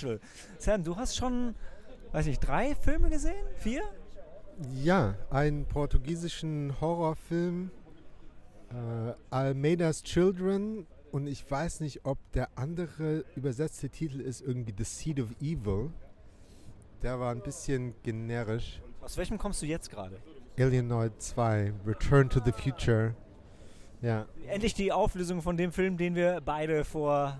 Special. Sam, du hast schon, weiß ich, drei Filme gesehen? Vier? Ja, einen portugiesischen Horrorfilm, äh, Almeida's Children. Und ich weiß nicht, ob der andere übersetzte Titel ist irgendwie The Seed of Evil. Der war ein bisschen generisch. Aus welchem kommst du jetzt gerade? Alienoid 2, Return to the Future. Ja. Endlich die Auflösung von dem Film, den wir beide vor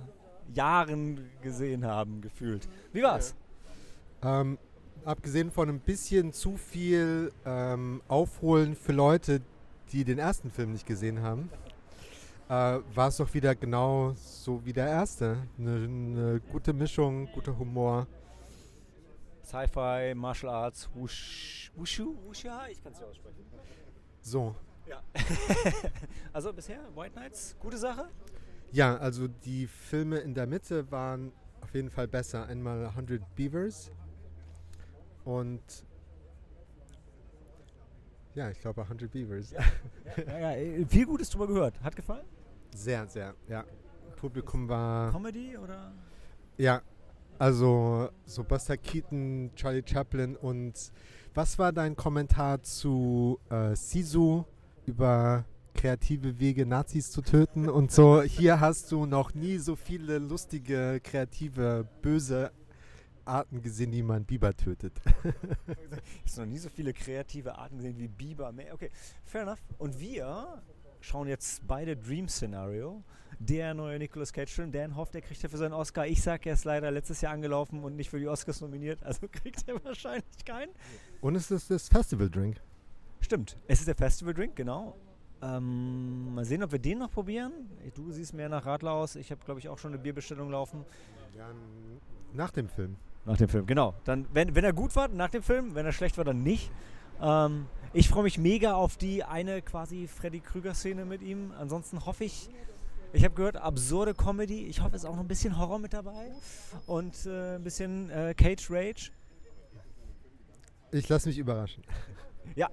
Jahren gesehen haben, gefühlt. Wie war's? Ähm, abgesehen von ein bisschen zu viel ähm, Aufholen für Leute, die den ersten Film nicht gesehen haben, äh, war es doch wieder genau so wie der erste. Eine, eine gute Mischung, guter Humor. Sci-Fi, Martial Arts, Wush, Wushu, Wusha, ich kann es ja aussprechen. So. Ja. also bisher, White Knights, gute Sache? Ja, also die Filme in der Mitte waren auf jeden Fall besser. Einmal 100 Beavers und ja, ich glaube 100 Beavers. Ja, ja, ja, viel Gutes drüber gehört. Hat gefallen? Sehr, sehr, ja. Publikum war. Comedy oder? Ja, also so Buster Keaton, Charlie Chaplin und was war dein Kommentar zu äh, Sisu über kreative Wege, Nazis zu töten und so? Hier hast du noch nie so viele lustige, kreative, böse Arten gesehen, wie man Biber tötet. Ich habe noch nie so viele kreative Arten gesehen wie Biber. Okay, fair enough. Und wir schauen jetzt beide Dream Scenario. Der neue Nicolas Cage-Film. Dan hofft, er kriegt er für seinen Oscar. Ich sage, er ist leider letztes Jahr angelaufen und nicht für die Oscars nominiert. Also kriegt er wahrscheinlich keinen. Und es ist das Festival-Drink. Stimmt, es ist der Festival-Drink, genau. Ähm, mal sehen, ob wir den noch probieren. Du siehst mehr nach Radler aus. Ich habe, glaube ich, auch schon eine Bierbestellung laufen. Ja, nach dem Film. Nach dem Film, genau. Dann, wenn, wenn er gut war, nach dem Film. Wenn er schlecht war, dann nicht. Ähm, ich freue mich mega auf die eine quasi Freddy Krüger-Szene mit ihm. Ansonsten hoffe ich, ich habe gehört, absurde Comedy. Ich hoffe, es ist auch noch ein bisschen Horror mit dabei. Und äh, ein bisschen äh, Cage Rage. Ich lasse mich überraschen. Ja,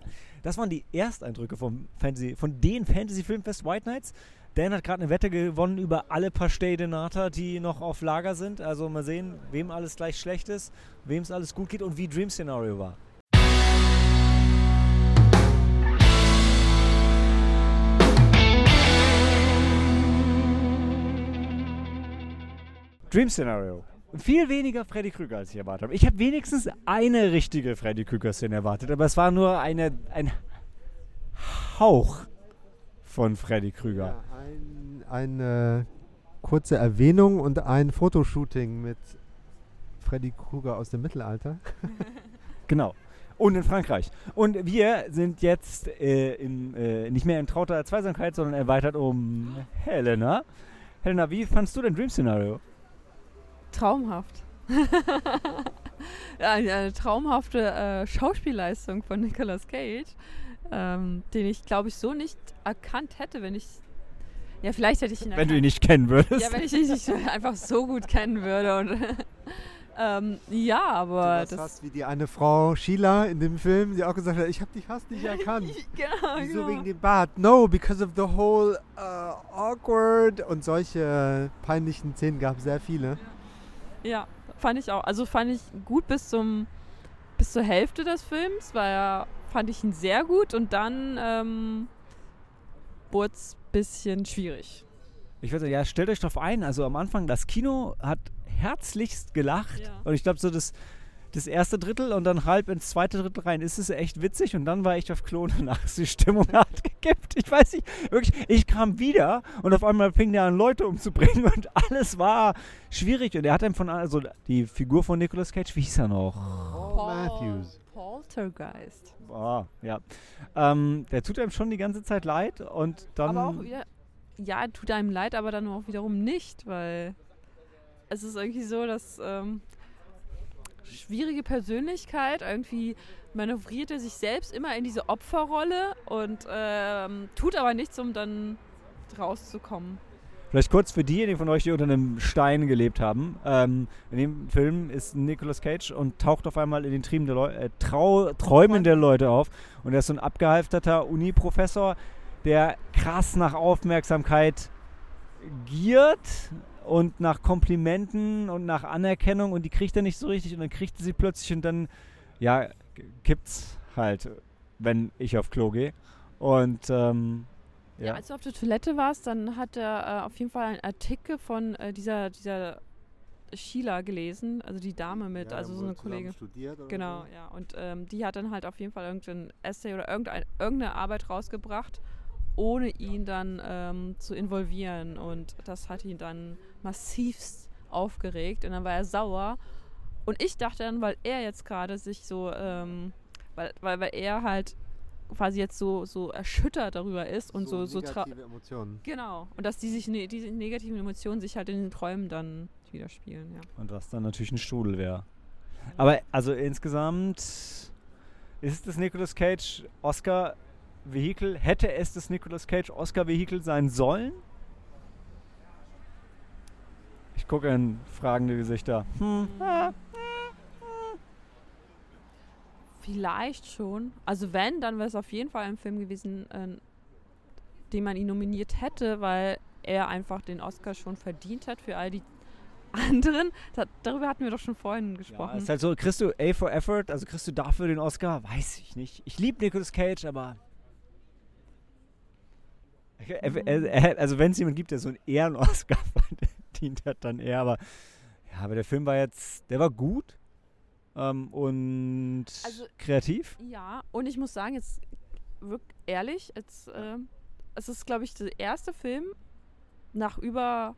das waren die Ersteindrücke vom Fantasy, von den Fantasy Filmfest White Knights. Dan hat gerade eine Wette gewonnen über alle Pastel de Nata, die noch auf Lager sind. Also mal sehen, wem alles gleich schlecht ist, wem es alles gut geht und wie Dream Scenario war. Dream Scenario. Viel weniger Freddy Krüger, als ich erwartet habe. Ich habe wenigstens eine richtige Freddy Krüger-Szene erwartet, aber es war nur eine, ein Hauch von Freddy Krüger. Ja, ein, eine kurze Erwähnung und ein Fotoshooting mit Freddy Krüger aus dem Mittelalter. genau. Und in Frankreich. Und wir sind jetzt äh, in, äh, nicht mehr in trauter Zweisamkeit, sondern erweitert um Helena. Helena, wie fandst du denn Dream Scenario? Traumhaft. ja, eine traumhafte äh, Schauspielleistung von Nicolas Cage, ähm, den ich, glaube ich, so nicht erkannt hätte, wenn ich. Ja, vielleicht hätte ich ihn. Wenn du ihn nicht kennen würdest. Ja, wenn ich ihn nicht einfach so gut kennen würde. Und, ähm, ja, aber. Du das fast wie die eine Frau Sheila in dem Film, die auch gesagt hat: Ich habe dich fast nicht erkannt. genau, Wieso genau. wegen dem Bart? No, because of the whole uh, awkward und solche peinlichen Szenen gab es sehr viele. Ja, fand ich auch. Also fand ich gut bis zum bis zur Hälfte des Films, war ja, fand ich ihn sehr gut und dann ähm, wurde es ein bisschen schwierig. Ich würde sagen, ja, stellt euch drauf ein. Also am Anfang, das Kino hat herzlichst gelacht. Ja. Und ich glaube, so das, das erste Drittel und dann halb ins zweite Drittel rein ist es echt witzig. Und dann war ich auf Klo und danach ist die Stimmung hart gekippt. Ich weiß nicht, wirklich, ich kam wieder und auf einmal fing der an, Leute umzubringen und alles war schwierig. Und er hat einem von, also die Figur von Nicolas Cage, wie hieß er noch? Paul Matthews. Poltergeist. Oh, ja. Ähm, der tut einem schon die ganze Zeit leid und dann. aber auch wieder, ja, tut einem leid, aber dann auch wiederum nicht, weil es ist irgendwie so, dass ähm, schwierige Persönlichkeit irgendwie manövriert er sich selbst immer in diese Opferrolle und ähm, tut aber nichts, um dann rauszukommen. Vielleicht kurz für diejenigen von euch, die unter einem Stein gelebt haben. Ähm, in dem Film ist Nicolas Cage und taucht auf einmal in den Trieben der Leu äh, Trau Träumen der Leute auf. Und er ist so ein abgehalfterter Uni-Professor, der krass nach Aufmerksamkeit giert und nach Komplimenten und nach Anerkennung und die kriegt er nicht so richtig und dann kriegt er sie plötzlich und dann, ja, kippt's halt, wenn ich auf Klo gehe. Und ähm, Ja, ja. als du auf der Toilette warst, dann hat er äh, auf jeden Fall einen Artikel von äh, dieser, dieser Sheila gelesen, also die Dame mit, also so eine Kollegin. Studiert oder Genau, so. ja. Und ähm, die hat dann halt auf jeden Fall irgendein Essay oder irgendein, irgendeine Arbeit rausgebracht, ohne ihn dann ähm, zu involvieren. Und das hat ihn dann massivst aufgeregt und dann war er sauer. Und ich dachte dann, weil er jetzt gerade sich so, ähm, weil, weil, weil er halt quasi jetzt so, so erschüttert darüber ist und so, so, negative Emotionen. Genau. Und dass die sich ne, diese negativen Emotionen sich halt in den Träumen dann widerspiegeln, ja. Und was dann natürlich ein Strudel wäre. Aber also insgesamt ist das Nicolas Cage Oscar-Vehikel, hätte es das Nicolas Cage Oscar-Vehikel sein sollen? Ich gucke in fragende Gesichter. Hm. Vielleicht schon. Also wenn, dann wäre es auf jeden Fall ein Film gewesen, äh, den man ihn nominiert hätte, weil er einfach den Oscar schon verdient hat für all die anderen. Da, darüber hatten wir doch schon vorhin Ja, gesprochen. ist halt so, kriegst du A for Effort, also kriegst du dafür den Oscar? Weiß ich nicht. Ich liebe Nicolas Cage, aber. Er- er- er- Also, wenn es jemand gibt, der so einen Ehren-Oscar verdient hat, dann er. Aber ja, aber der Film war jetzt, der war gut ähm, und Also- kreativ. ja, und ich muss sagen, jetzt wirklich ehrlich, jetzt, äh, es ist, glaube ich, der erste Film nach über,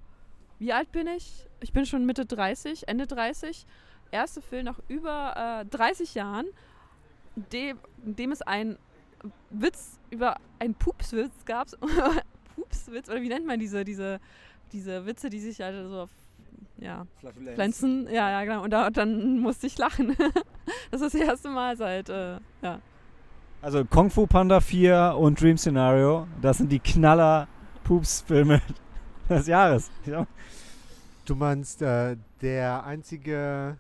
wie alt bin ich? Ich bin schon Mitte 30, Ende 30. Erste Film nach über äh, 30 Jahren, dem, in dem es einen Witz über einen Pupswitz gab. Pupswitz, oder wie nennt man diese, diese, diese Witze, die sich halt so auf, ja, Pflanzen, ja, ja, genau. Und, da, und dann musste ich lachen. das ist das erste Mal seit, äh, ja. Also Kung Fu Panda 4 und Dream Scenario, das sind die Knaller-Pups-Filme des Jahres. Ja. Du meinst äh, der einzige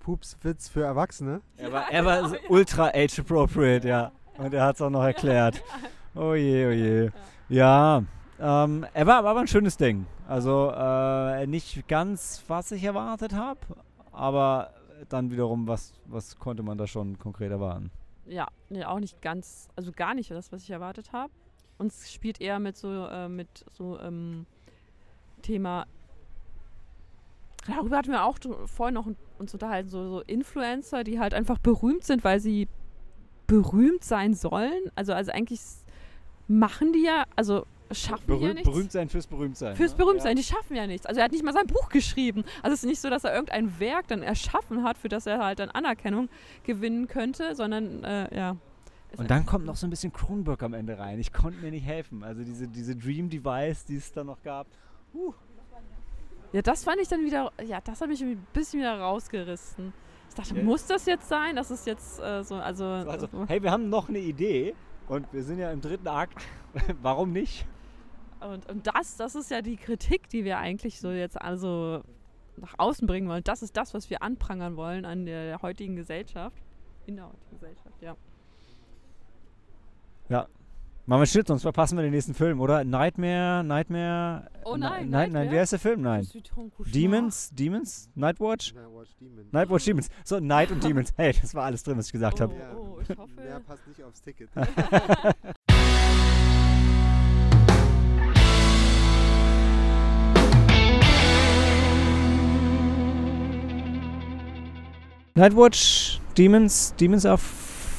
Pupswitz für Erwachsene? Er war, er war ultra age-appropriate, ja. Und er hat es auch noch erklärt. Oh je, oh je. Ja, ähm, er war aber ein schönes Ding. Also äh, nicht ganz, was ich erwartet habe, aber dann wiederum, was, was konnte man da schon konkret erwarten? Ja, nee, auch nicht ganz, also gar nicht das, was ich erwartet habe. Und es spielt eher mit so, äh, mit so ähm, Thema. Darüber hatten wir auch vorhin noch un- uns unterhalten, so, so Influencer, die halt einfach berühmt sind, weil sie berühmt sein sollen. Also, also eigentlich s- machen die ja, also schaffen die ja Berühmt, nichts. berühmt sein fürs Berühmtsein. Fürs ne? Berühmtsein, die schaffen ja nichts. Also er hat nicht mal sein Buch geschrieben. Also es ist nicht so, dass er irgendein Werk dann erschaffen hat, für das er halt dann Anerkennung gewinnen könnte, sondern äh, ja. Und dann kommt noch so ein bisschen Kronberg am Ende rein. Ich konnte mir nicht helfen. Also diese, diese Dream Device, die es da noch gab. Ja, das fand ich dann wieder, ja, das hat mich ein bisschen wieder rausgerissen. Dachte, Ja. muss das jetzt sein? Das ist jetzt äh, so, also, Also, so- hey, wir haben noch eine Idee und wir sind ja im dritten Akt. Warum nicht? und, und das, das ist ja die Kritik, die wir eigentlich so jetzt also nach außen bringen wollen. Das ist das, was wir anprangern wollen an der, heutigen Gesellschaft. In der heutigen Gesellschaft, ja. Machen wir einen Schnitt, sonst verpassen wir den nächsten Film, oder? Nightmare, Nightmare. Oh nein, nein, Nightmare? wie heißt der Film? Nein. Demons? Demons? Nightwatch? Nightwatch Demon. Nightwatch Demons. So, Night und Demons. Hey, das war alles drin, was ich gesagt Oh. habe. oh, ich hoffe- Mehr passt nicht aufs Ticket. Nightwatch Demons, Demons of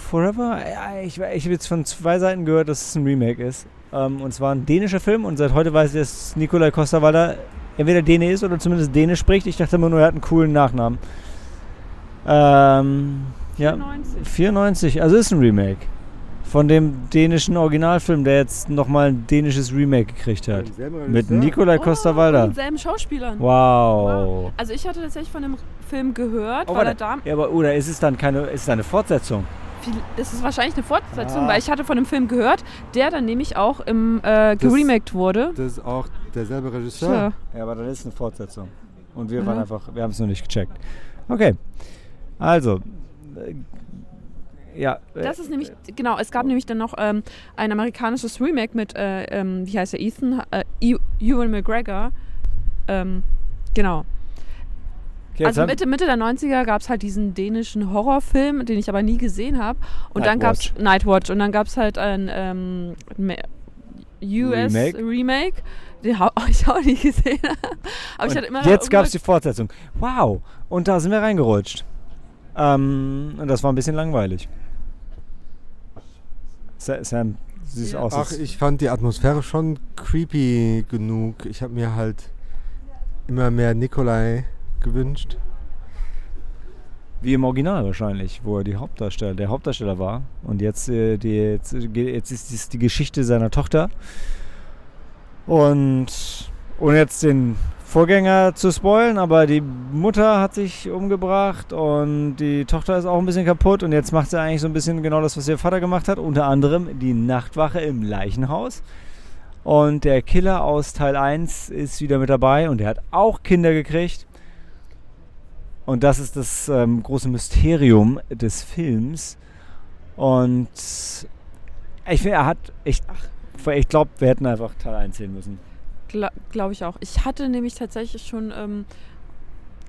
Forever. Ja, ich ich habe jetzt von zwei Seiten gehört, dass es ein Remake ist. Ähm, und zwar ein dänischer Film und seit heute weiß ich, dass Nikolai Costa-Waldau entweder Däne ist oder zumindest Dänisch spricht. Ich dachte immer nur, er hat einen coolen Nachnamen. Ähm, ja, 94. 94, also ist ein Remake. Von dem dänischen Originalfilm, der jetzt nochmal ein dänisches Remake gekriegt hat. Mit Nikolai Oh, Costa-Waldau. mit denselben Schauspielern. Wow. Also ich hatte tatsächlich von dem Film gehört, Oh, weil er da Ja, aber oder ist es dann keine, ist es eine Fortsetzung? Es ist wahrscheinlich eine Fortsetzung, Ah. weil ich hatte von dem Film gehört, der dann nämlich auch im äh, geremaked wurde. Das ist auch derselbe Regisseur. Tja. Ja, aber dann ist es eine Fortsetzung. Und wir Mhm. waren einfach, wir haben es noch nicht gecheckt. Okay. Also, äh, ja. äh, Das ist nämlich, genau, es gab nämlich dann noch ähm, ein amerikanisches Remake mit, äh, ähm, wie heißt er, Ethan, äh, Ew- Ewan McGregor. Ähm, genau. Okay, also Mitte, Mitte der 90er gab es halt diesen dänischen Horrorfilm, den ich aber nie gesehen habe. Und dann gab es Nightwatch. Und dann gab es halt ein ähm, US Remake. Remake, den hab ich auch nie gesehen. aber ich Und hatte immer jetzt gab es die Fortsetzung. Wow. Und da sind wir reingerutscht. Ähm, und das war ein bisschen langweilig. Sa- Sam, siehst Ja. aus. Ach, ich fand die Atmosphäre schon creepy genug. Ich habe mir halt immer mehr Nikolai gewünscht. Wie im Original wahrscheinlich, wo er die Hauptdarsteller, der Hauptdarsteller war. Und jetzt, äh, die, jetzt, äh, jetzt ist es die Geschichte seiner Tochter. Und ohne jetzt den Vorgänger zu spoilen, aber die Mutter hat sich umgebracht und die Tochter ist auch ein bisschen kaputt und jetzt macht sie eigentlich so ein bisschen genau das, was ihr Vater gemacht hat. Unter anderem die Nachtwache im Leichenhaus. Und der Killer aus Teil 1 ist wieder mit dabei und der hat auch Kinder gekriegt. Und das ist das ähm, große Mysterium des Films. Und ich finde, er hat echt. Ich glaube, wir hätten einfach Teil 1 sehen müssen. Gla Glaube ich auch. Ich hatte nämlich tatsächlich schon, ähm,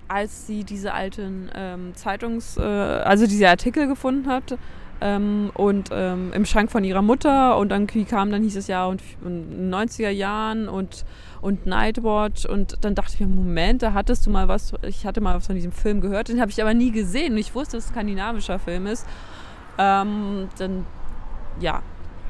als sie diese alten ähm, Zeitungs-, äh, also diese Artikel gefunden hat ähm, und ähm, im Schrank von ihrer Mutter und dann kam, dann hieß es ja und, und in den 90er Jahren und, und Nightwatch und dann dachte ich mir, Moment, da hattest du mal was, ich hatte mal was von diesem Film gehört, den habe ich aber nie gesehen und ich wusste, dass es ein skandinavischer Film ist. Ähm, dann, ja.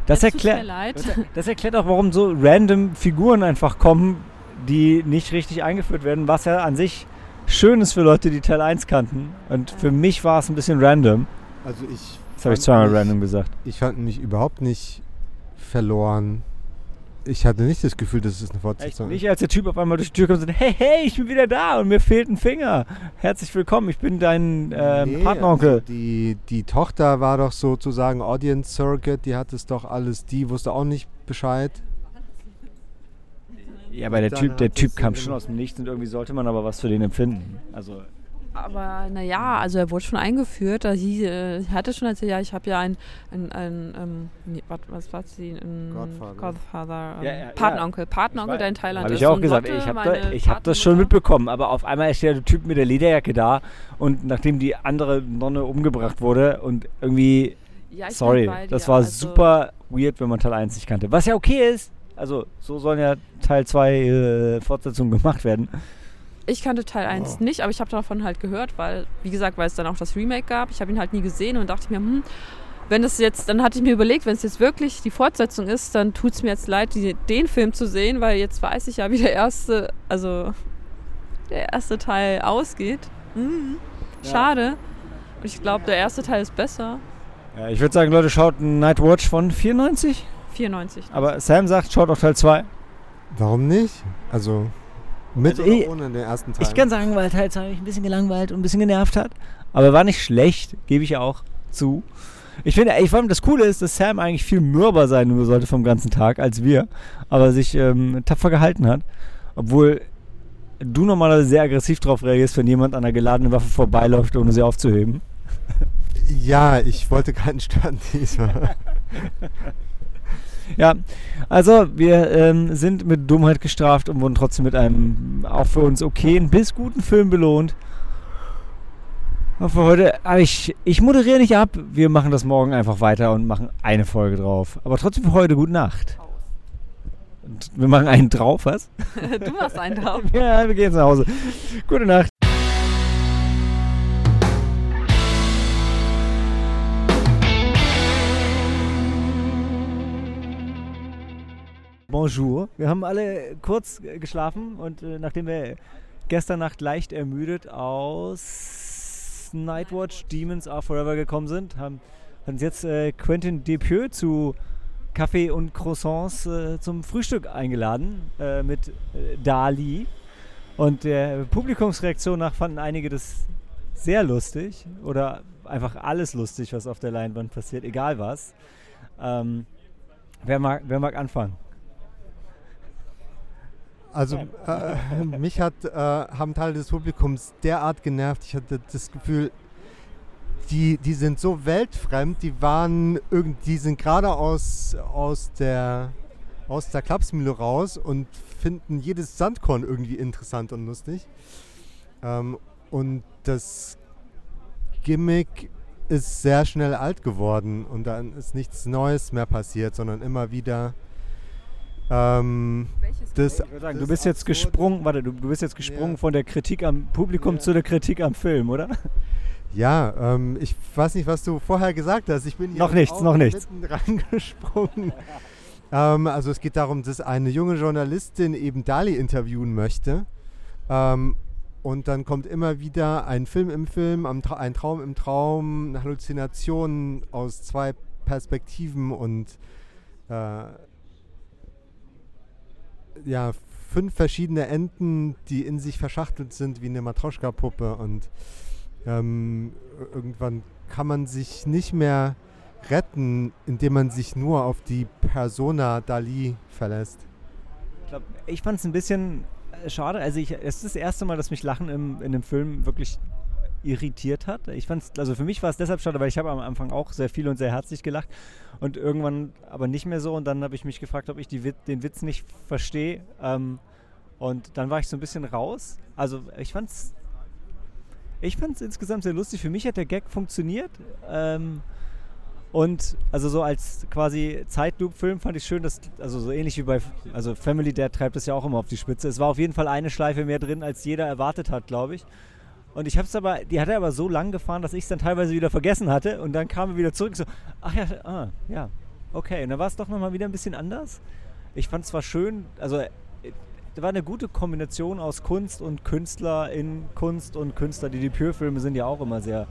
Das erklärt, leid. das, das erklärt auch, warum so random Figuren einfach kommen, die nicht richtig eingeführt werden, was ja an sich schön ist für Leute, die Teil 1 kannten. Und für mich war es ein bisschen random. Also ich. Das habe ich zweimal random gesagt. Ich fand mich überhaupt nicht verloren. Ich hatte nicht das Gefühl, dass es eine Fortsetzung nicht, als der Typ auf einmal durch die Tür kommt und sagt, hey, hey, ich bin wieder da und mir fehlt ein Finger. Herzlich willkommen, ich bin dein ähm, Nee, Partneronkel. Also die, die Tochter war doch sozusagen Audience Surrogate, die hat es doch alles, die wusste auch nicht Bescheid. ja, aber der Typ, der Typ kam schon aus dem Nichts und irgendwie sollte man aber was für den empfinden. Also, Aber naja, also er wurde schon eingeführt. Da hieß, äh, hatte schon erzählt, ja, ich habe ja ein, ein, ein ähm, nee, wat, was war sie? Ein Godfather. Godfather ähm, Ja, ja, ja. Patenonkel. Patenonkel, Ich der in. Thailand habe ist. ich auch gesagt, ich habe da, ich hab das schon mitbekommen, aber auf einmal ist der Typ mit der Lederjacke da und nachdem die andere Nonne umgebracht wurde und irgendwie, Ja, sorry, das war also, super weird, wenn man Teil 1 nicht kannte. Was ja okay ist, also so sollen ja Teil 2 äh, Fortsetzungen gemacht werden. Ich kannte Teil 1 Oh. nicht, aber ich habe davon halt gehört, weil, wie gesagt, weil es dann auch das Remake gab. Ich habe ihn halt nie gesehen und dachte mir, hm, wenn das jetzt, dann hatte ich mir überlegt, wenn es jetzt wirklich die Fortsetzung ist, dann tut es mir jetzt leid, die, den Film zu sehen, weil jetzt weiß ich ja, wie der erste, also der erste Teil ausgeht. Mhm. Ja. Schade. Und ich glaube, der erste Teil ist besser. Ja, ich würde sagen, Leute, schaut Nightwatch von 94, 94. aber Sam sagt, schaut auch Teil 2. Warum nicht? Also mit Also oder ich- ohne den ersten Teil? Ich kann sagen, weil Teil 2 mich ein bisschen gelangweilt und ein bisschen genervt hat. Aber war nicht schlecht, gebe ich auch zu. Ich finde, ey, vor allem das Coole ist, dass Sam eigentlich viel mürber sein sollte vom ganzen Tag als wir, aber sich ähm, tapfer gehalten hat. Obwohl du normalerweise sehr aggressiv drauf reagierst, wenn jemand an einer geladenen Waffe vorbeiläuft, ohne sie aufzuheben. Ja, ich wollte keinen Stand diesmal. Ja, also wir ähm, sind mit Dummheit gestraft und wurden trotzdem mit einem auch für uns okayen bis guten Film belohnt. Und für heute, aber ich, ich moderiere nicht ab. Wir machen das morgen einfach weiter und machen eine Folge drauf. Aber trotzdem für heute gute Nacht. Und wir machen einen drauf, was? du machst einen drauf. Ja, wir gehen jetzt nach Hause. Gute Nacht. Bonjour. Wir haben alle kurz äh, geschlafen und äh, nachdem wir gestern Nacht leicht ermüdet aus Nightwatch Demons Are Forever gekommen sind, haben, uns jetzt äh, Quentin Depieux zu Kaffee und Croissants äh, zum Frühstück eingeladen äh, mit äh, Dali. Und der Publikumsreaktion nach fanden einige das sehr lustig oder einfach alles lustig, was auf der Leinwand passiert, egal was. Ähm, wer, mag, wer mag anfangen? Also äh, mich hat, äh, haben Teile des Publikums derart genervt. Ich hatte das Gefühl, die, die sind so weltfremd, die waren irgend, die sind gerade aus, aus der aus der Klapsmühle raus und finden jedes Sandkorn irgendwie interessant und lustig. Ähm, und das Gimmick ist sehr schnell alt geworden und dann ist nichts Neues mehr passiert, sondern immer wieder ähm, das, Ich würde sagen, du bist jetzt gesprungen, warte, du, du bist jetzt gesprungen Ja. von der Kritik am Publikum Ja. zu der Kritik am Film, oder? Ja, ähm, ich weiß nicht, was du vorher gesagt hast. Ich bin hier Noch nichts, auch noch nichts. mitten reingesprungen. ähm, also es geht darum, dass eine junge Journalistin eben Dali interviewen möchte. Ähm, und dann kommt immer wieder ein Film im Film, ein Traum im Traum, eine Halluzination aus zwei Perspektiven und äh, ja, fünf verschiedene Enden, die in sich verschachtelt sind wie eine Matroschka-Puppe und ähm, irgendwann kann man sich nicht mehr retten, indem man sich nur auf die Persona Dali verlässt. Ich, glaub, ich fand es ein bisschen äh, schade. Also ich, es ist das erste Mal, dass mich Lachen im, in dem Film wirklich irritiert hat. Ich fand's, also für mich war es deshalb schade, weil ich habe am Anfang auch sehr viel und sehr herzlich gelacht und irgendwann aber nicht mehr so und dann habe ich mich gefragt, ob ich Wit- den Witz nicht verstehe ähm, und dann war ich so ein bisschen raus. Also ich fand's ich fand's insgesamt sehr lustig. Für mich hat der Gag funktioniert. Ähm, und also so als quasi Zeitloop-Film fand ich schön, dass, also so ähnlich wie bei, also Family Dad treibt es ja auch immer auf die Spitze. Es war auf jeden Fall eine Schleife mehr drin, als jeder erwartet hat, glaube ich. Und ich habe es aber, die hat er aber so lang gefahren, dass ich es dann teilweise wieder vergessen hatte und dann kam er wieder zurück so, ach ja, ah, ja, okay. Und dann war es doch nochmal wieder ein bisschen anders. Ich fand es zwar schön, also äh, da war eine gute Kombination aus Kunst und Künstler in Kunst und Künstler. Die Debütfilme sind ja auch immer sehr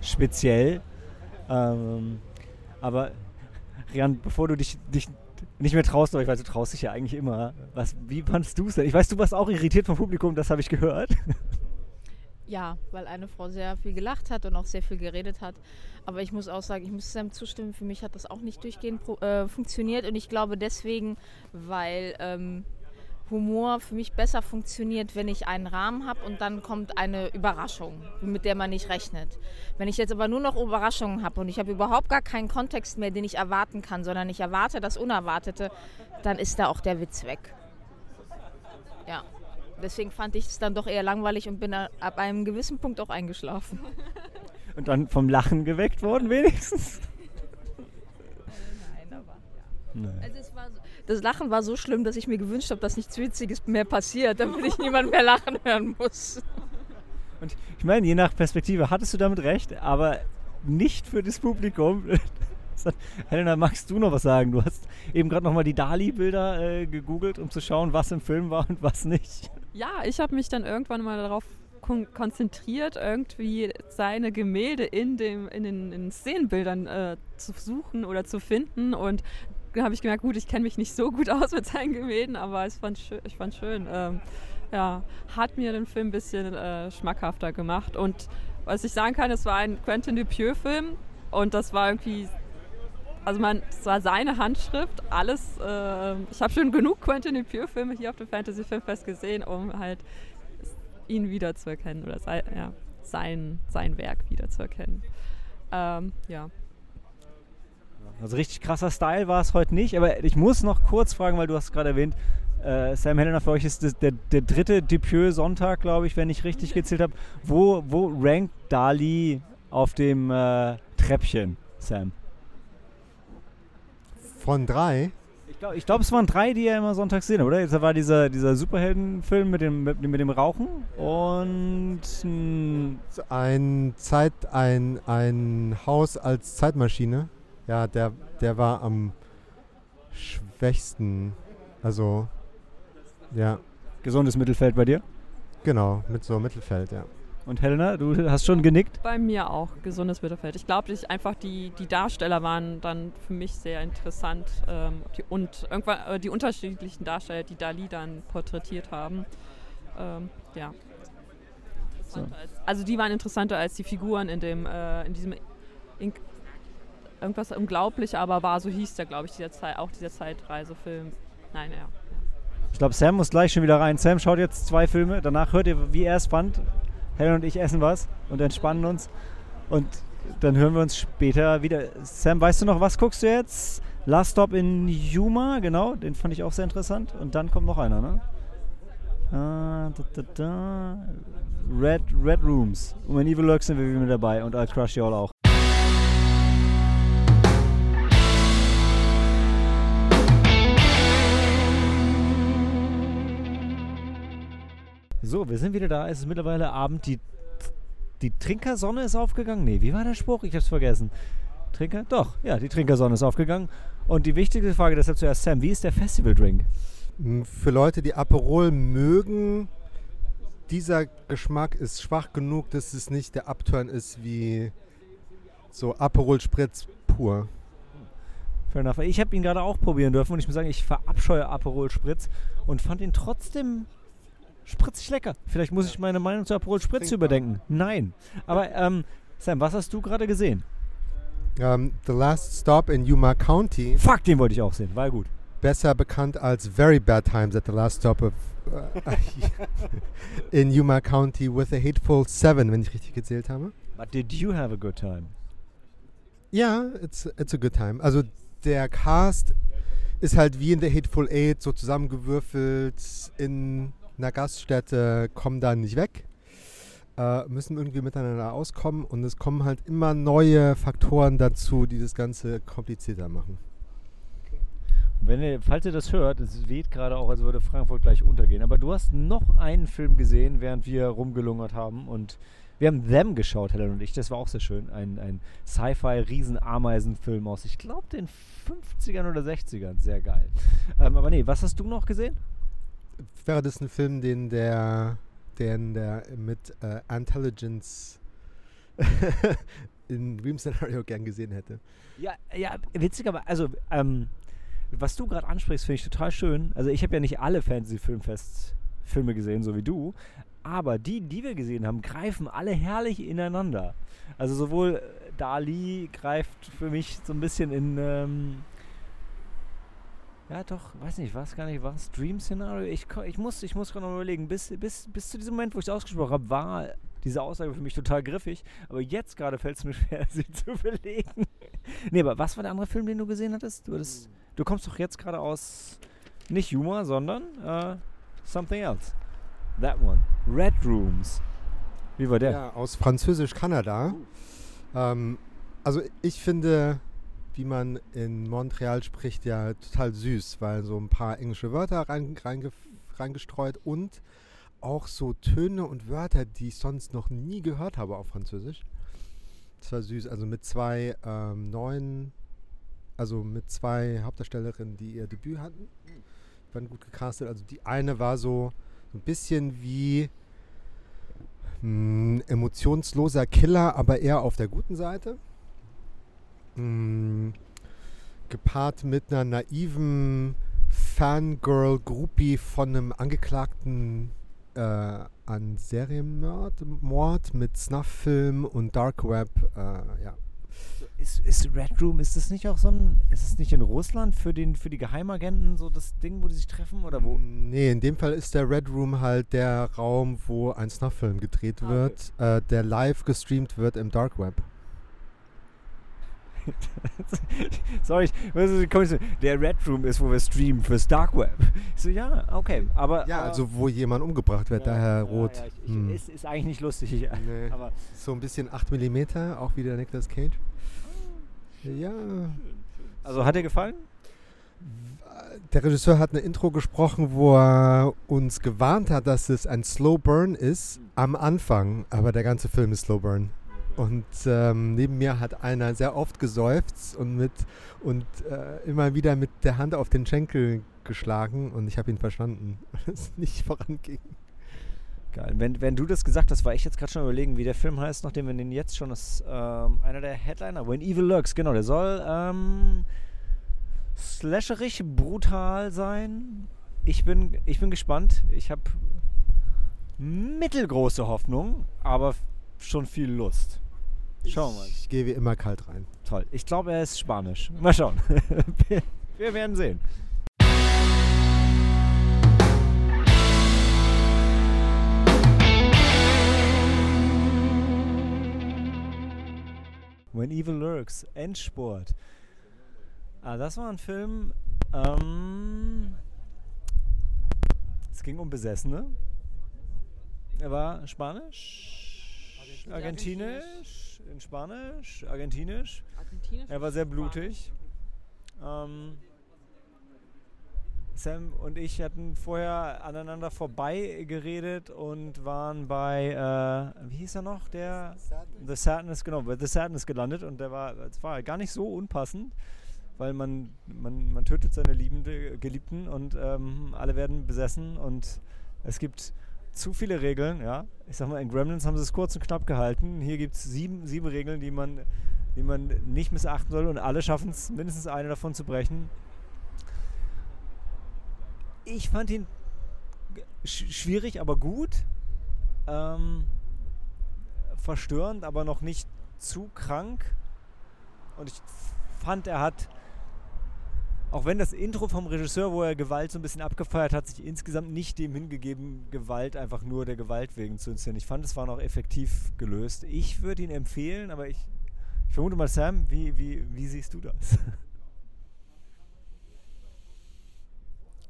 speziell. Ähm, aber Rian, bevor du dich, dich nicht mehr traust, aber ich weiß, du traust dich ja eigentlich immer. Was, wie fandest du es denn? Ich weiß, du warst auch irritiert vom Publikum, das habe ich gehört. Ja, weil eine Frau sehr viel gelacht hat und auch sehr viel geredet hat. Aber ich muss auch sagen, ich muss Sam zustimmen, für mich hat das auch nicht durchgehend äh, funktioniert. Und ich glaube deswegen, weil ähm, Humor für mich besser funktioniert, wenn ich einen Rahmen habe und dann kommt eine Überraschung, mit der man nicht rechnet. Wenn ich jetzt aber nur noch Überraschungen habe und ich habe überhaupt gar keinen Kontext mehr, den ich erwarten kann, sondern ich erwarte das Unerwartete, dann ist da auch der Witz weg. Ja. Deswegen fand ich es dann doch eher langweilig und bin ab einem gewissen Punkt auch eingeschlafen. Und dann vom Lachen geweckt worden, wenigstens. Nein, aber Nein. Also es war so, das Lachen war so schlimm, dass ich mir gewünscht habe, dass nichts Witziges mehr passiert, damit ich niemand mehr lachen hören muss. Und ich meine, je nach Perspektive hattest du damit recht, aber nicht für das Publikum. Helena, magst du noch was sagen? Du hast eben gerade nochmal die Dali-Bilder äh, gegoogelt, um zu schauen, was im Film war und was nicht. Ja, ich habe mich dann irgendwann mal darauf kon konzentriert, irgendwie seine Gemälde in, dem, in den in Szenenbildern äh, zu suchen oder zu finden. Und dann habe ich gemerkt, gut, ich kenne mich nicht so gut aus mit seinen Gemälden, aber es fand ich fand schön. Ähm, ja, hat mir den Film ein bisschen äh, schmackhafter gemacht. Und was ich sagen kann, es war ein Quentin Dupieux-Film und das war irgendwie also man, es war seine Handschrift, alles. Äh, ich habe schon genug Quentin Dupieux-Filme hier auf dem Fantasy Filmfest gesehen, um halt ihn wiederzuerkennen oder sei, ja, sein, sein Werk wiederzuerkennen. Ähm, ja. Also richtig krasser Style war es heute nicht, aber ich muss noch kurz fragen, weil du hast gerade erwähnt, äh, Sam Helena, für euch ist das der, der dritte Dupieux-Sonntag, glaube ich, wenn ich richtig gezählt habe. Wo, wo rankt Dali auf dem äh, Treppchen, Sam? Von drei? Ich glaube, glaub, es waren drei, die er immer sonntags sehen, oder? Jetzt war dieser, dieser Superheldenfilm mit dem, mit, mit dem Rauchen und mh, Ein Zeit, ein, ein Haus als Zeitmaschine. Ja, der, der war am schwächsten. Also, ja, gesundes Mittelfeld bei dir. genau, mit so Mittelfeld, ja. Und Helena, du hast schon genickt. Bei mir auch gesundes Mittelfeld. Ich glaube, ich einfach die, die Darsteller waren dann für mich sehr interessant ähm, die, und irgendwann äh, die unterschiedlichen Darsteller, die Dali dann porträtiert haben. Ähm, ja. Als, also die waren interessanter als die Figuren in dem äh, in diesem in, irgendwas unglaublich, aber war so hieß der, glaube ich, dieser Zeit, auch dieser Zeitreisefilm. Nein, ja. Ich glaube, Sam muss gleich schon wieder rein. Sam schaut jetzt zwei Filme. Danach hört ihr, wie er es fand. Helen und ich essen was und entspannen uns. Und dann hören wir uns später wieder. Sam, weißt du noch, was guckst du jetzt? Last Stop in Yuma, genau, den fand ich auch sehr interessant. Und dann kommt noch einer, ne? Ah, da, da, da. Red, Red Rooms. Und wenn Evil Lurks sind wir wieder dabei und I'll Crush You All auch. So, wir sind wieder da. Es ist mittlerweile Abend. Die, die Trinkersonne ist aufgegangen. Nee, wie war der Spruch? Ich hab's vergessen. Trinker? Doch, ja, die Trinkersonne ist aufgegangen. Und die wichtigste Frage deshalb zuerst, Sam, wie ist der Festivaldrink? M, Für Leute, die Aperol mögen, dieser Geschmack ist schwach genug, dass es nicht der Upturn ist wie so Aperol Spritz pur. Fair enough. Ich habe ihn gerade auch probieren dürfen und ich muss sagen, ich verabscheue Aperol Spritz und fand ihn trotzdem spritzig lecker. Vielleicht muss ich meine Meinung zu Aperol Spritz Trinkbar. überdenken. Nein. Aber ähm, Sam, was hast du gerade gesehen? Ähm, The Last Stop in Yuma County, Fuck, den wollte ich auch sehen. War gut. besser bekannt als Very Bad Times at the Last Stop of, äh, in Yuma County with a Hateful Seven, wenn ich richtig gezählt habe. But did you have a good time? Ja, it's, it's a good time. Also der Cast ist halt wie in The Hateful Eight so zusammengewürfelt in einer Gaststätte, kommen da nicht weg, äh, müssen irgendwie miteinander auskommen und es kommen halt immer neue Faktoren dazu, die das Ganze komplizierter machen. Wenn ihr, falls ihr das hört, es weht gerade auch, als würde Frankfurt gleich untergehen. Aber du hast noch einen Film gesehen, während wir rumgelungert haben. Und wir haben Them geschaut, Helen und ich. Das war auch sehr schön. Ein, ein Sci-Fi-Riesen-Ameisenfilm aus, ich glaube, den 50ern oder 60ern. Sehr geil. Ähm, aber nee, was hast du noch gesehen? Wäre das ein Film, den der, den der mit äh, Intelligence in Dream Scenario gern gesehen hätte? Ja, ja, witzig, aber also, ähm, was du gerade ansprichst, finde ich total schön. Also ich habe ja nicht alle Fantasy-Filmfest-Filme gesehen, so wie du, aber die, die wir gesehen haben, greifen alle herrlich ineinander. Also sowohl Dali greift für mich so ein bisschen in, ähm, ja doch, weiß nicht, was gar nicht, was Dream Scenario. Ich, ich muss, ich muss gerade noch überlegen, bis, bis, bis zu diesem Moment, wo ich es ausgesprochen habe, war diese Aussage für mich total griffig. Aber jetzt gerade fällt es mir schwer, sie zu belegen. nee, aber was war der andere Film, den du gesehen hattest? Du, hattest, du kommst doch jetzt gerade aus nicht Humor, sondern äh, something else. That one. Red Rooms. Wie war der? Ja, aus Französisch-Kanada. Ähm, also ich finde, wie man in Montreal spricht, ja total süß, weil so ein paar englische Wörter rein, reinge, reingestreut und auch so Töne und Wörter, die ich sonst noch nie gehört habe auf Französisch. Das war süß. Also mit zwei ähm, neuen, also mit zwei Hauptdarstellerinnen, die ihr Debüt hatten. Die waren gut gecastet. Also die eine war so, so ein bisschen wie Mm, emotionsloser Killer, aber eher auf der guten Seite. Mm, gepaart mit einer naiven Fangirl-Groupie von einem Angeklagten äh, an Serienmord Mord mit Snuff-Film und Dark Web. Äh, ja. Ist, ist Red Room, ist das nicht auch so ein, ist es nicht in Russland für, den, für die Geheimagenten so das Ding, wo die sich treffen oder wo? Nee, in dem Fall ist der Red Room halt der Raum, wo ein Snuff-Film gedreht Ah, okay. wird, äh, der live gestreamt wird im Dark Web. Sorry, der Red Room ist, wo wir streamen fürs Dark Web. Ich so, ja, okay, aber... Ja, aber, also wo jemand umgebracht wird, daher rot. Ja, ich, Hm. ist, ist eigentlich nicht lustig, Nee. aber... So ein bisschen 8 mm, auch wieder Nicolas Cage. Ja. Also hat dir gefallen? Der Regisseur hat eine Intro gesprochen, wo er uns gewarnt hat, dass es ein Slow Burn ist am Anfang, aber der ganze Film ist Slow Burn. Und ähm, neben mir hat einer sehr oft geseufzt und, mit, und äh, immer wieder mit der Hand auf den Schenkel geschlagen und ich habe ihn verstanden, weil es nicht voranging. Geil. Wenn, wenn du das gesagt hast, war ich jetzt gerade schon überlegen, wie der Film heißt, nachdem wir den jetzt schon ist. Ähm, einer der Headliner, When Evil Lurks, genau, der soll ähm, slasherig brutal sein. Ich bin, ich bin gespannt. Ich habe mittelgroße Hoffnung, aber schon viel Lust. Schauen wir mal. Ich gehe wie immer kalt rein. Toll. Ich glaube, er ist Spanisch. Mal schauen. wir, werden sehen. When Evil Lurks, Endspurt. Ah, das war ein Film. Ähm, es ging um Besessene. Er war Spanisch, Argentinisch, in Spanisch, Argentinisch. Argentinisch Er war sehr blutig. Ähm, Sam und ich hatten vorher aneinander vorbei geredet und waren bei, äh, wie hieß er noch, der The Sadness, genau, bei The Sadness gelandet und der war, es war gar nicht so unpassend, weil man, man, man tötet seine Liebende, Geliebten und ähm, alle werden besessen und es gibt zu viele Regeln, ja. Ich sag mal, in Gremlins haben sie es kurz und knapp gehalten. Hier gibt es sieben, sieben Regeln, die man, die man nicht missachten soll und alle schaffen es, mindestens eine davon zu brechen. Ich fand ihn sch schwierig, aber gut. Ähm, verstörend, aber noch nicht zu krank. Und ich fand, er hat, auch wenn das Intro vom Regisseur, wo er Gewalt so ein bisschen abgefeiert hat, sich insgesamt nicht dem hingegeben, Gewalt einfach nur der Gewalt wegen zu inszenieren. Ich fand, es war noch effektiv gelöst. Ich würde ihn empfehlen, aber ich, ich vermute mal, Sam, wie, wie, wie siehst du das?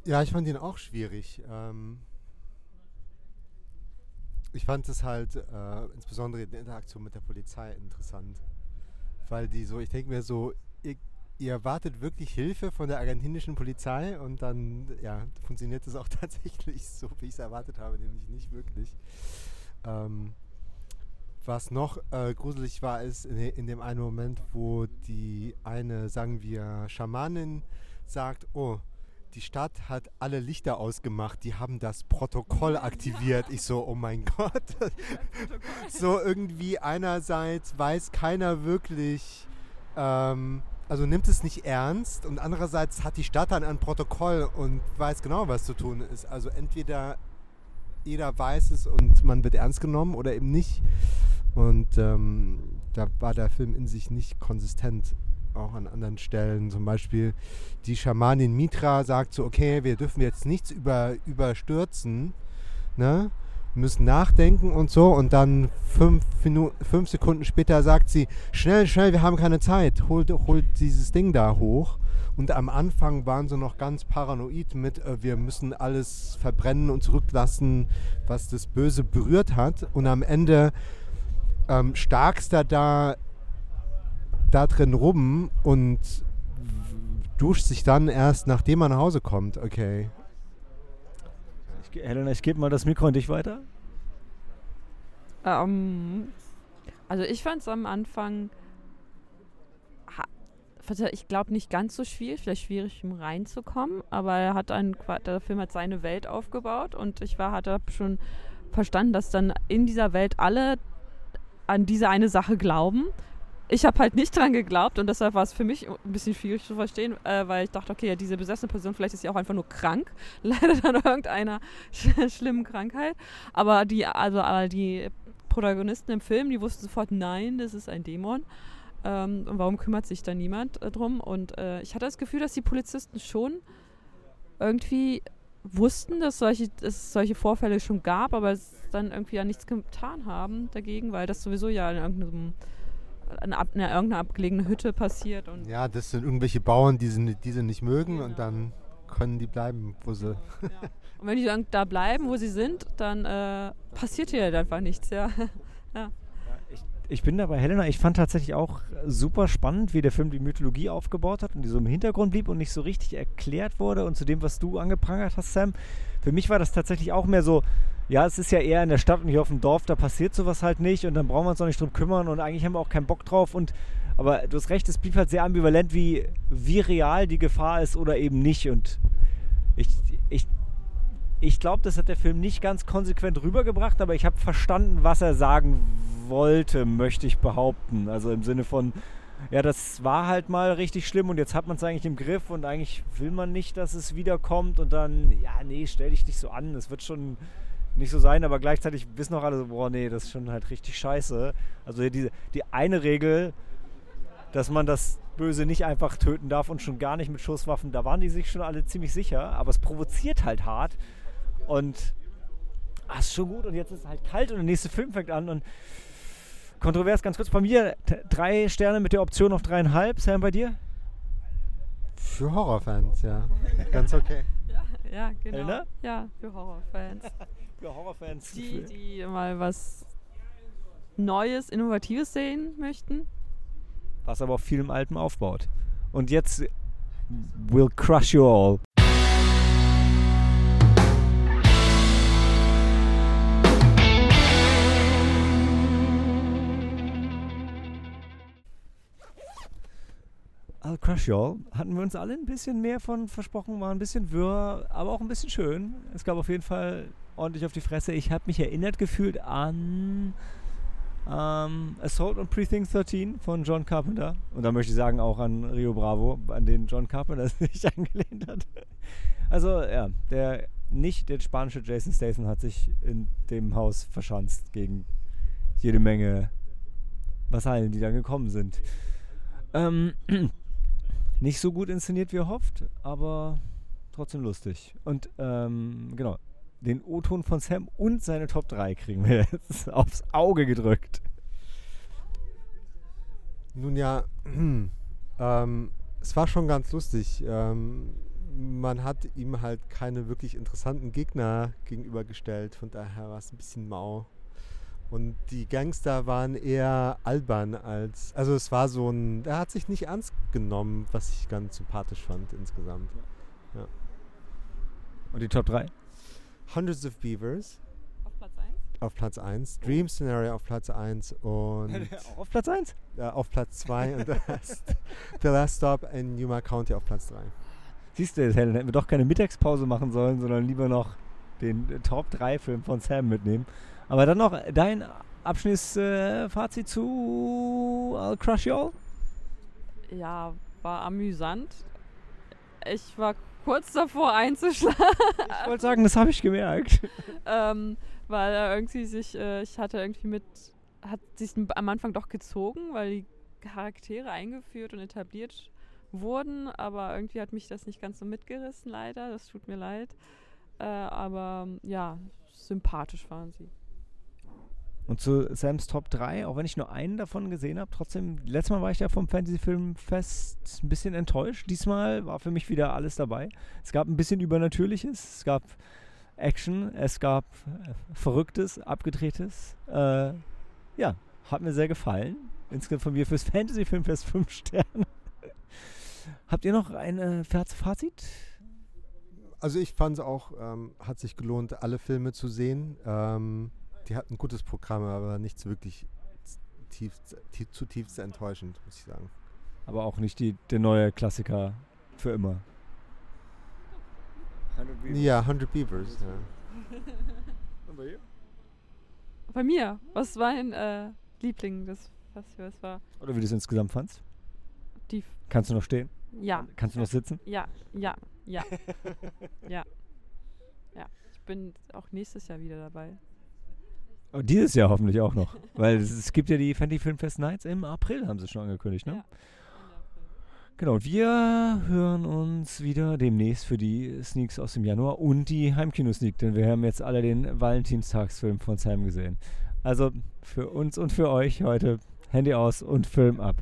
Ja, ich fand ihn auch schwierig. Ähm ich fand es halt äh, insbesondere in der Interaktion mit der Polizei interessant. Weil die so, ich denke mir so, ihr, erwartet wirklich Hilfe von der argentinischen Polizei und dann, ja, funktioniert es auch tatsächlich so, wie ich es erwartet habe, nämlich nicht wirklich. Ähm, was noch äh, gruselig war, ist in, in dem einen Moment, wo die eine, sagen wir, Schamanin sagt, oh, die Stadt hat alle Lichter ausgemacht, die haben das Protokoll aktiviert. Ich so, oh mein Gott. so irgendwie einerseits weiß keiner wirklich, ähm, also nimmt es nicht ernst und andererseits hat die Stadt dann ein Protokoll und weiß genau, was zu tun ist. Also entweder jeder weiß es und man wird ernst genommen oder eben nicht. Und ähm, da war der Film in sich nicht konsistent auch an anderen Stellen. Zum Beispiel die Schamanin Mitra sagt so, okay, wir dürfen jetzt nichts über, überstürzen, ne? Müssen nachdenken und so. Und dann fünf, Minuten, fünf Sekunden später sagt sie, schnell, schnell, wir haben keine Zeit, holt hol dieses Ding da hoch. Und am Anfang waren sie noch ganz paranoid mit, äh, wir müssen alles verbrennen und zurücklassen, was das Böse berührt hat. Und am Ende ähm, starkster da da drin rum und duscht sich dann erst, nachdem man nach Hause kommt. Okay. Helena, ich gebe mal das Mikro an dich weiter. Ähm, also ich fand es am Anfang, ich glaube nicht ganz so schwierig, vielleicht schwierig, um reinzukommen, aber er hat einen, der Film hat seine Welt aufgebaut und ich war, hatte schon verstanden, dass dann in dieser Welt alle an diese eine Sache glauben. Ich habe halt nicht dran geglaubt und deshalb war es für mich ein bisschen schwierig zu verstehen, äh, weil ich dachte, okay, ja, diese besessene Person, vielleicht ist sie auch einfach nur krank, leidet an irgendeiner sch schlimmen Krankheit. Aber die, also aber die Protagonisten im Film, die wussten sofort, nein, das ist ein Dämon. Ähm, und warum kümmert sich da niemand äh, drum? Und äh, ich hatte das Gefühl, dass die Polizisten schon irgendwie wussten, dass, solche, dass es solche Vorfälle schon gab, aber es dann irgendwie ja nichts getan haben dagegen, weil das sowieso ja in irgendeinem in, ab, in irgendeiner abgelegenen Hütte passiert. Und Ja, das sind irgendwelche Bauern, die sie, die sie nicht mögen und Genau. dann können die bleiben, wo sie. Ja. Und wenn die dann da bleiben, wo sie sind, dann äh, passiert hier halt einfach nichts, ja. Ich, ich bin da bei Helena. Ich fand tatsächlich auch super spannend, wie der Film die Mythologie aufgebaut hat und die so im Hintergrund blieb und nicht so richtig erklärt wurde. Und zu dem, was du angeprangert hast, Sam, für mich war das tatsächlich auch mehr so, ja, es ist ja eher in der Stadt und hier auf dem Dorf, da passiert sowas halt nicht und dann brauchen wir uns auch nicht drum kümmern und eigentlich haben wir auch keinen Bock drauf. Und aber du hast recht, es blieb halt sehr ambivalent, wie, wie real die Gefahr ist oder eben nicht. Und ich, ich, ich glaube, das hat der Film nicht ganz konsequent rübergebracht, aber ich habe verstanden, was er sagen wollte, möchte ich behaupten. Also im Sinne von, ja, das war halt mal richtig schlimm und jetzt hat man es eigentlich im Griff und eigentlich will man nicht, dass es wiederkommt und dann, ja, nee, stell dich nicht so an, es wird schon nicht so sein, aber gleichzeitig wissen auch alle so, boah, nee, das ist schon halt richtig scheiße. Also diese, die eine Regel, dass man das Böse nicht einfach töten darf und schon gar nicht mit Schusswaffen, da waren die sich schon alle ziemlich sicher, aber es provoziert halt hart und ah, ist schon gut und jetzt ist es halt kalt und der nächste Film fängt an und kontrovers, ganz kurz. Von mir drei Sterne mit der Option auf dreieinhalb. Sam, bei dir? Für Horrorfans, ja. Ganz okay. Ja, genau. Helena? Ja, für Horrorfans. Für Horrorfans. die, die mal was Neues, Innovatives sehen möchten. Was aber auf vielem Altem aufbaut. Und jetzt will crush you all. I'll Crush You All hatten wir uns alle ein bisschen mehr von versprochen, war ein bisschen wirr, aber auch ein bisschen schön. Es gab auf jeden Fall ordentlich auf die Fresse. Ich habe mich erinnert gefühlt an ähm, Assault on Precinct 13 von John Carpenter. Und da möchte ich sagen auch an Rio Bravo, an den John Carpenter sich angelehnt hat. Also ja, der nicht der spanische Jason Statham hat sich in dem Haus verschanzt gegen jede Menge Vasallen, die da gekommen sind. Ähm, nicht so gut inszeniert wie erhofft, aber trotzdem lustig. Und ähm, genau, den O-Ton von Sam und seine Top 3 kriegen wir jetzt aufs Auge gedrückt. Nun ja, ähm, es war schon ganz lustig. Ähm, man hat ihm halt keine wirklich interessanten Gegner gegenübergestellt, von daher war es ein bisschen mau. Und die Gangster waren eher albern als. Also es war so ein. Er hat sich nicht ernst genommen, was ich ganz sympathisch fand insgesamt. Und die Top 3? Hundreds of Beavers Auf Platz 1? auf Platz 1, Dream Scenario auf Platz 1 und auf Platz 1? äh, auf Platz 2 und The Last, The Last Stop in Yuma County auf Platz 3. Siehst du, jetzt hätten hätten wir doch keine Mittagspause machen sollen, sondern lieber noch den äh, Top 3 Film von Sam mitnehmen. Aber dann noch dein Abschnittsfazit äh, Fazit zu I'll Crush You All? Ja, war amüsant. Ich war kurz davor einzuschlafen, Ich wollte sagen, das habe ich gemerkt. ähm, weil er irgendwie sich, äh, ich hatte irgendwie mit, hat sich am Anfang doch gezogen, weil die Charaktere eingeführt und etabliert wurden, aber irgendwie hat mich das nicht ganz so mitgerissen, leider. Das tut mir leid. Äh, aber ja, sympathisch waren sie. Und zu Sams Top 3, auch wenn ich nur einen davon gesehen habe, trotzdem, letztes Mal war ich ja vom Fantasy-Filmfest ein bisschen enttäuscht. Diesmal war für mich wieder alles dabei. Es gab ein bisschen Übernatürliches, es gab Action, es gab äh, Verrücktes, Abgedrehtes. Äh, ja, hat mir sehr gefallen. Insgesamt von mir fürs Fantasy-Filmfest 5 Sterne. Habt ihr noch ein äh, Faz- Fazit? Also ich fand es auch, ähm, hat sich gelohnt, alle Filme zu sehen. Ähm, die hatten ein gutes Programm, aber nichts wirklich tief, tief, zutiefst enttäuschend, muss ich sagen. Aber auch nicht die, der neue Klassiker für immer. Ja, 100 Beavers. Ja. Bei mir, was war dein äh, Liebling des Festivals war? Oder wie du es insgesamt fandst? Die, Kannst du noch stehen? ja, Kannst du noch sitzen? ja, ja, ja, ja, ja. Ich bin auch nächstes Jahr wieder dabei. Oh, dieses Jahr hoffentlich auch noch. Weil es, es gibt ja die Fantasy Filmfest Nights im April, haben sie schon angekündigt, ne? Ja. Genau, und wir hören uns wieder demnächst für die Sneaks aus dem Januar und die Heimkino-Sneak, denn wir haben jetzt alle den Valentinstagsfilm von Sam gesehen. Also für uns und für euch heute Handy aus und Film ab.